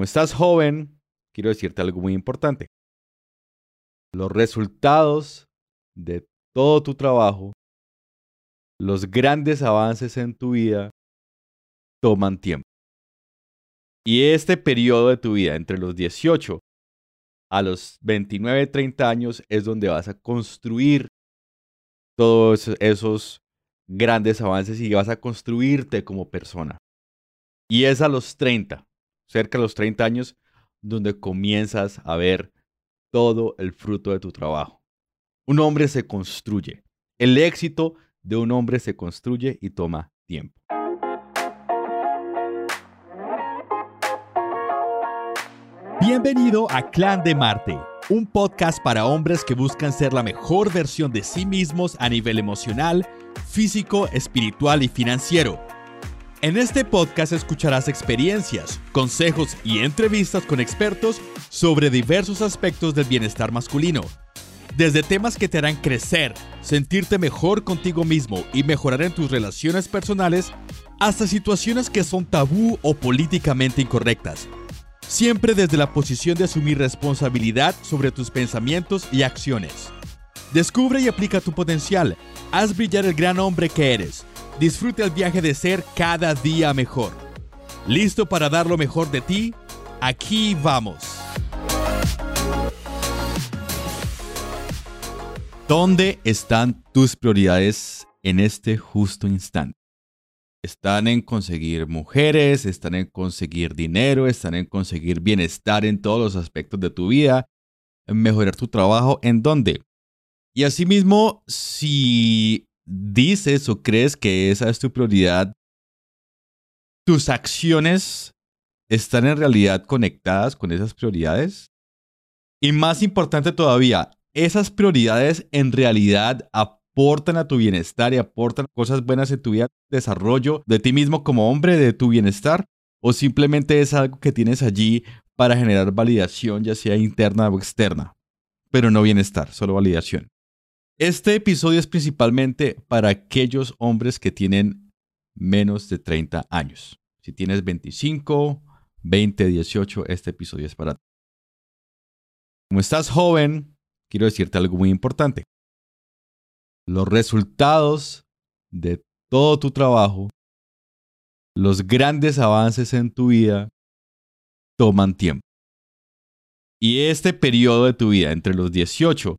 Como estás joven, quiero decirte algo muy importante. Los resultados de todo tu trabajo, los grandes avances en tu vida, toman tiempo. Y este periodo de tu vida, entre los 18 a los 29, 30 años, es donde vas a construir todos esos grandes avances y vas a construirte como persona. Y es a los 30, cerca de los 30 años, donde comienzas a ver todo el fruto de tu trabajo. Un hombre se construye. El éxito de un hombre se construye y toma tiempo. Bienvenido a Clan de Marte, un podcast para hombres que buscan ser la mejor versión de sí mismos a nivel emocional, físico, espiritual y financiero. En este podcast escucharás experiencias, consejos y entrevistas con expertos sobre diversos aspectos del bienestar masculino. Desde temas que te harán crecer, sentirte mejor contigo mismo y mejorar en tus relaciones personales, hasta situaciones que son tabú o políticamente incorrectas siempre desde la posición de asumir responsabilidad sobre tus pensamientos y acciones. Descubre y aplica tu potencial, haz brillar el gran hombre que eres, disfruta el viaje de ser cada día mejor. ¿Listo para dar lo mejor de ti? Aquí vamos. ¿Dónde están tus prioridades en este justo instante? Están en conseguir mujeres, están en conseguir dinero, están en conseguir bienestar en todos los aspectos de tu vida, en mejorar tu trabajo, ¿en dónde? Y asimismo, si dices o crees que esa es tu prioridad, tus acciones están en realidad conectadas con esas prioridades. Y más importante todavía, esas prioridades en realidad aportan a tu bienestar y aportan cosas buenas en tu vida, desarrollo de ti mismo como hombre, de tu bienestar, o simplemente es algo que tienes allí para generar validación, ya sea interna o externa, pero no bienestar, solo validación. Este episodio es principalmente para aquellos hombres que tienen menos de 30 años. Si tienes 25, 20, 18, este episodio es para ti. Como estás joven, quiero decirte algo muy importante los resultados de todo tu trabajo, los grandes avances en tu vida, toman tiempo. Y este periodo de tu vida, entre los 18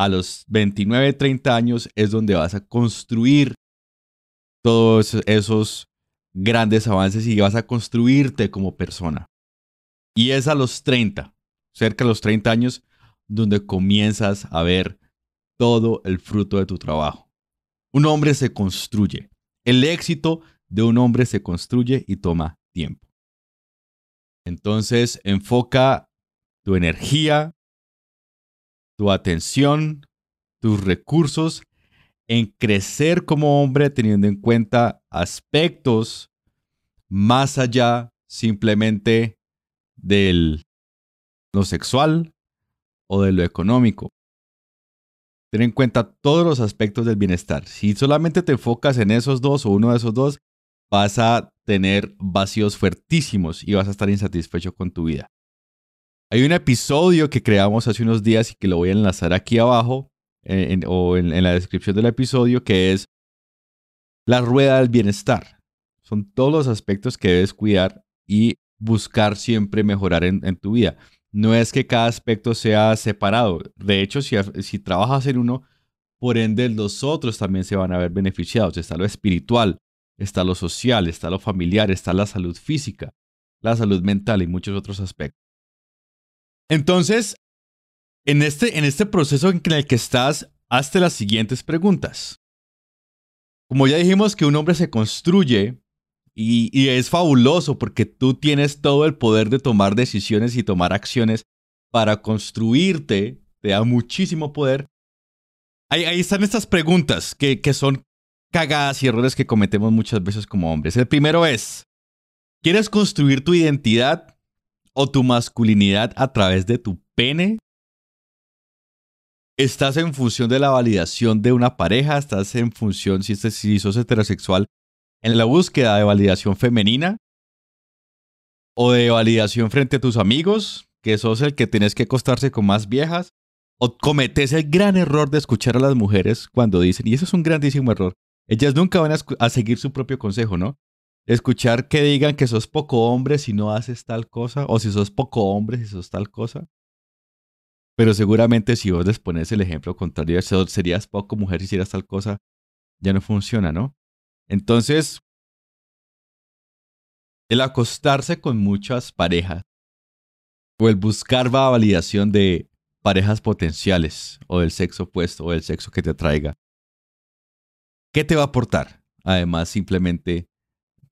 a los 29, 30 años, es donde vas a construir todos esos grandes avances y vas a construirte como persona. Y es a los 30, cerca de los 30 años, donde comienzas a ver todo el fruto de tu trabajo. Un hombre se construye. El éxito de un hombre se construye y toma tiempo. Entonces, enfoca tu energía, tu atención, tus recursos en crecer como hombre teniendo en cuenta aspectos más allá simplemente de lo sexual o de lo económico. Ten en cuenta todos los aspectos del bienestar. Si solamente te enfocas en esos dos o uno de esos dos, vas a tener vacíos fuertísimos y vas a estar insatisfecho con tu vida. Hay un episodio que creamos hace unos días y que lo voy a enlazar aquí abajo o en, la descripción del episodio que es la rueda del bienestar. Son todos los aspectos que debes cuidar y buscar siempre mejorar en tu vida no es que cada aspecto sea separado. De hecho, si, si trabajas en uno, por ende los otros también se van a ver beneficiados. Está lo espiritual, está lo social, está lo familiar, está la salud física, la salud mental y muchos otros aspectos. Entonces, en este, en este proceso en el que estás, hazte las siguientes preguntas. Como ya dijimos que un hombre se construye y, es fabuloso porque tú tienes todo el poder de tomar decisiones y tomar acciones para construirte, te da muchísimo poder. Ahí, están estas preguntas que, que son cagadas y errores que cometemos muchas veces como hombres. El primero es, ¿quieres construir tu identidad o tu masculinidad a través de tu pene? ¿Estás en función de la validación de una pareja? ¿Estás en función, si, si sos heterosexual, en la búsqueda de validación femenina o de validación frente a tus amigos, que sos el que tienes que acostarse con más viejas, o cometes el gran error de escuchar a las mujeres cuando dicen, y eso es un grandísimo error, ellas nunca van a seguir su propio consejo, ¿no? Escuchar que digan que sos poco hombre si no haces tal cosa, o si sos poco hombre si sos tal cosa. Pero seguramente si vos les pones el ejemplo contrario, serías poco mujer si hicieras tal cosa, ya no funciona, ¿no? Entonces, el acostarse con muchas parejas o el buscar la validación de parejas potenciales o del sexo opuesto o del sexo que te atraiga, ¿qué te va a aportar? Además, simplemente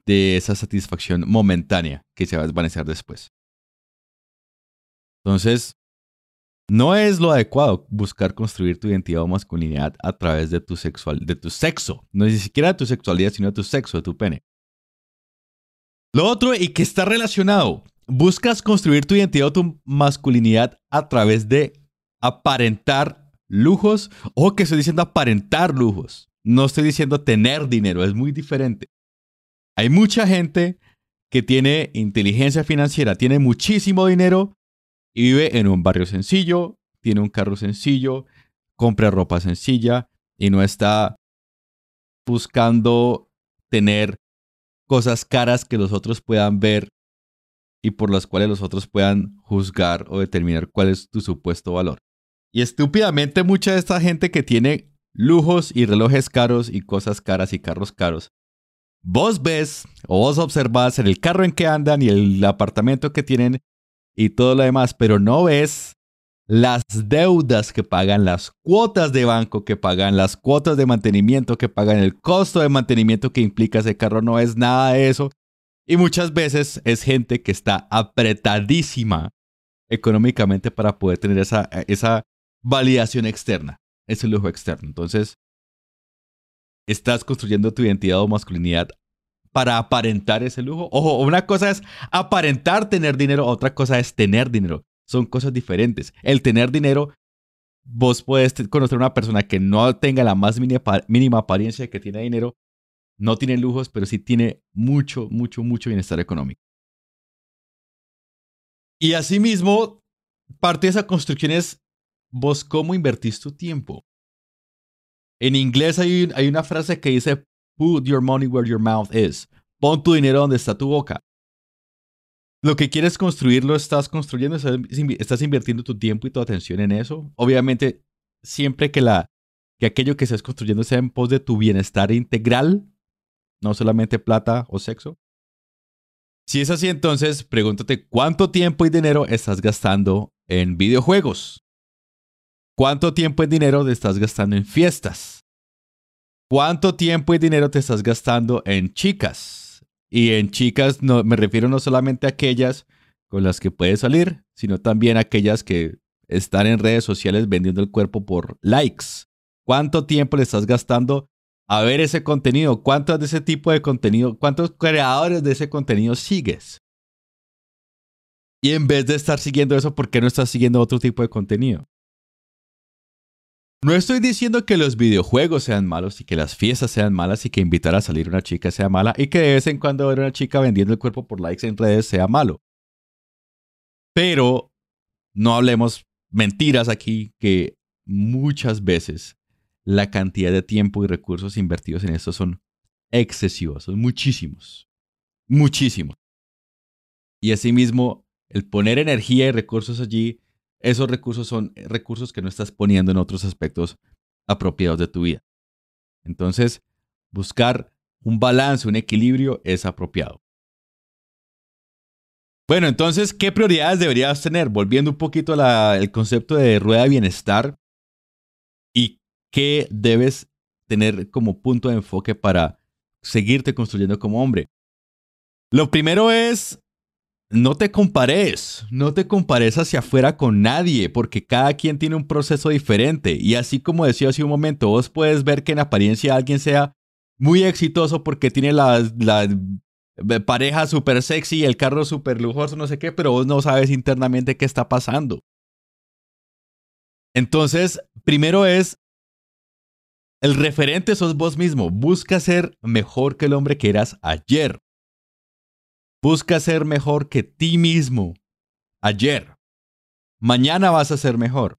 de esa satisfacción momentánea que se va a desvanecer después. Entonces, no es lo adecuado buscar construir tu identidad o masculinidad a través de tu, sexual, de tu sexo. No es ni siquiera de tu sexualidad, sino de tu sexo, de tu pene. Lo otro, y que está relacionado, buscas construir tu identidad o tu masculinidad a través de aparentar lujos. o que estoy diciendo aparentar lujos. No estoy diciendo tener dinero, es muy diferente. Hay mucha gente que tiene inteligencia financiera, tiene muchísimo dinero y vive en un barrio sencillo, tiene un carro sencillo, compra ropa sencilla y no está buscando tener cosas caras que los otros puedan ver y por las cuales los otros puedan juzgar o determinar cuál es tu supuesto valor. Y estúpidamente mucha de esta gente que tiene lujos y relojes caros y cosas caras y carros caros, vos ves o vos observas el carro en que andan y el apartamento que tienen y todo lo demás, pero no ves las deudas que pagan, las cuotas de banco que pagan, las cuotas de mantenimiento que pagan, el costo de mantenimiento que implica ese carro, no es nada de eso. Y muchas veces es gente que está apretadísima económicamente para poder tener esa, esa validación externa, ese lujo externo. Entonces, estás construyendo tu identidad o masculinidad para aparentar ese lujo. Ojo, una cosa es aparentar tener dinero, otra cosa es tener dinero. Son cosas diferentes. El tener dinero, vos puedes conocer a una persona que no tenga la más mínima, apariencia de que tiene dinero, no tiene lujos, pero sí tiene mucho, mucho, mucho bienestar económico. Y asimismo, parte de esa construcción es vos cómo invertís tu tiempo. En inglés hay, una frase que dice Put your money where your mouth is. Pon tu dinero donde está tu boca. Lo que quieres construir lo estás construyendo, estás invirtiendo tu tiempo y tu atención en eso. Obviamente, siempre que, que aquello que estés construyendo sea en pos de tu bienestar integral, no solamente plata o sexo. Si es así, entonces pregúntate cuánto tiempo y dinero estás gastando en videojuegos. ¿Cuánto tiempo y dinero te estás gastando en fiestas? ¿Cuánto tiempo y dinero te estás gastando en chicas? Y en chicas no, me refiero no solamente a aquellas con las que puedes salir, sino también a aquellas que están en redes sociales vendiendo el cuerpo por likes. ¿Cuánto tiempo le estás gastando a ver ese contenido? ¿Cuántos de ese tipo de contenido, cuántos creadores de ese contenido sigues? Y en vez de estar siguiendo eso, ¿por qué no estás siguiendo otro tipo de contenido? No estoy diciendo que los videojuegos sean malos y que las fiestas sean malas y que invitar a salir una chica sea mala y que de vez en cuando ver una chica vendiendo el cuerpo por likes en redes sea malo. Pero no hablemos mentiras aquí que muchas veces la cantidad de tiempo y recursos invertidos en esto son excesivos, son muchísimos, muchísimos. Y asimismo, el poner energía y recursos allí esos recursos son recursos que no estás poniendo en otros aspectos apropiados de tu vida. Entonces, buscar un balance, un equilibrio es apropiado. Bueno, entonces, ¿qué prioridades deberías tener? Volviendo un poquito al concepto de rueda de bienestar y qué debes tener como punto de enfoque para seguirte construyendo como hombre. Lo primero es no te compares, no te compares hacia afuera con nadie, porque cada quien tiene un proceso diferente. Y así como decía hace un momento, vos puedes ver que en apariencia alguien sea muy exitoso porque tiene la, pareja súper sexy, el carro súper lujoso, no sé qué, pero vos no sabes internamente qué está pasando. Entonces, primero es, el referente sos vos mismo. Busca ser mejor que el hombre que eras ayer. Busca ser mejor que ti mismo. Ayer. Mañana vas a ser mejor.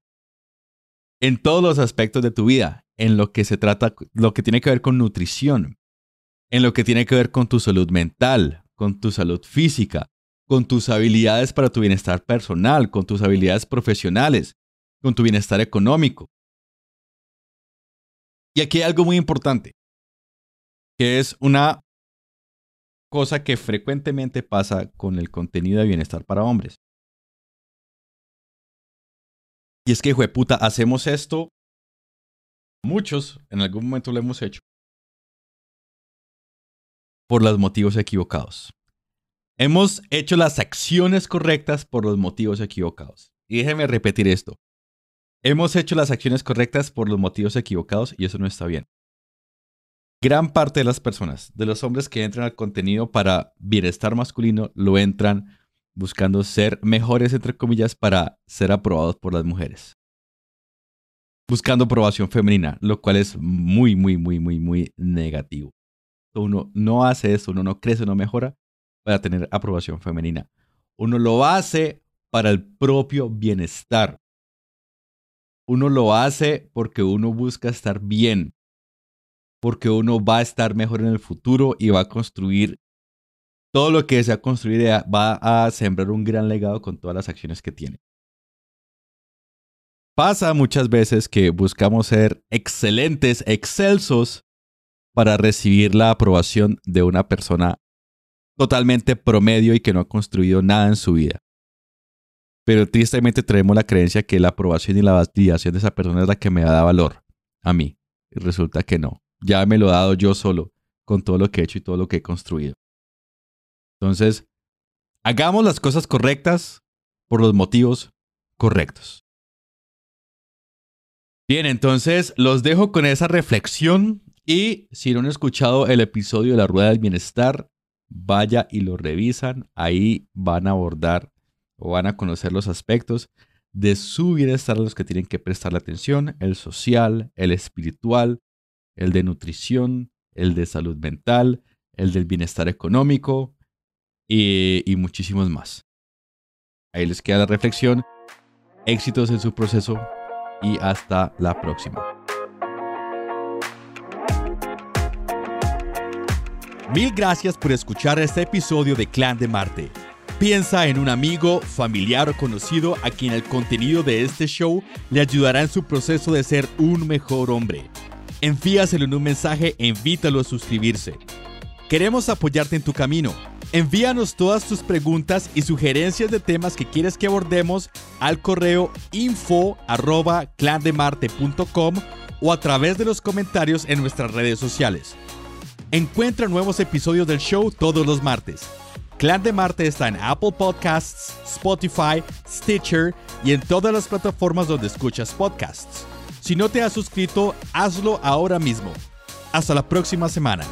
En todos los aspectos de tu vida, en lo que se trata, lo que tiene que ver con nutrición, en lo que tiene que ver con tu salud mental, con tu salud física, con tus habilidades para tu bienestar personal, con tus habilidades profesionales, con tu bienestar económico. Y aquí hay algo muy importante, que es una cosa que frecuentemente pasa con el contenido de bienestar para hombres. Y es que, puta, hacemos esto. Muchos en algún momento lo hemos hecho. Por los motivos equivocados. Hemos hecho las acciones correctas por los motivos equivocados. Y déjeme repetir esto. Hemos hecho las acciones correctas por los motivos equivocados y eso no está bien. Gran parte de las personas, de los hombres que entran al contenido para bienestar masculino, lo entran buscando ser mejores, entre comillas, para ser aprobados por las mujeres. Buscando aprobación femenina, lo cual es muy, muy, muy, muy, muy negativo. Uno no hace eso, uno no crece, no mejora para tener aprobación femenina. Uno lo hace para el propio bienestar. Uno lo hace porque uno busca estar bien, porque uno va a estar mejor en el futuro y va a construir todo lo que se ha construido, va a sembrar un gran legado con todas las acciones que tiene. Pasa muchas veces que buscamos ser excelentes, excelsos, para recibir la aprobación de una persona totalmente promedio y que no ha construido nada en su vida. Pero tristemente tenemos la creencia que la aprobación y la validación de esa persona es la que me da valor a mí. Y resulta que no. Ya me lo he dado yo solo con todo lo que he hecho y todo lo que he construido. Entonces, hagamos las cosas correctas por los motivos correctos. Bien, entonces los dejo con esa reflexión y si no han escuchado el episodio de la Rueda del Bienestar, vaya y lo revisan. Ahí van a abordar o van a conocer los aspectos de su bienestar a los que tienen que prestar la atención, el social, el espiritual, el de nutrición, el de salud mental, el del bienestar económico, y, muchísimos más. Ahí les queda la reflexión. Éxitos en su proceso y hasta la próxima. Mil gracias por escuchar este episodio de Clan de Marte. Piensa en un amigo, familiar o conocido a quien el contenido de este show le ayudará en su proceso de ser un mejor hombre. Envíaselo en un mensaje e invítalo a suscribirse. Queremos apoyarte en tu camino Envíanos todas tus preguntas y sugerencias de temas que quieres que abordemos al correo info arroba clandemarte.com o a través de los comentarios en nuestras redes sociales. Encuentra nuevos episodios del show todos los martes. Clan de Marte está en Apple Podcasts, Spotify, Stitcher y en todas las plataformas donde escuchas podcasts. Si no te has suscrito, hazlo ahora mismo. Hasta la próxima semana.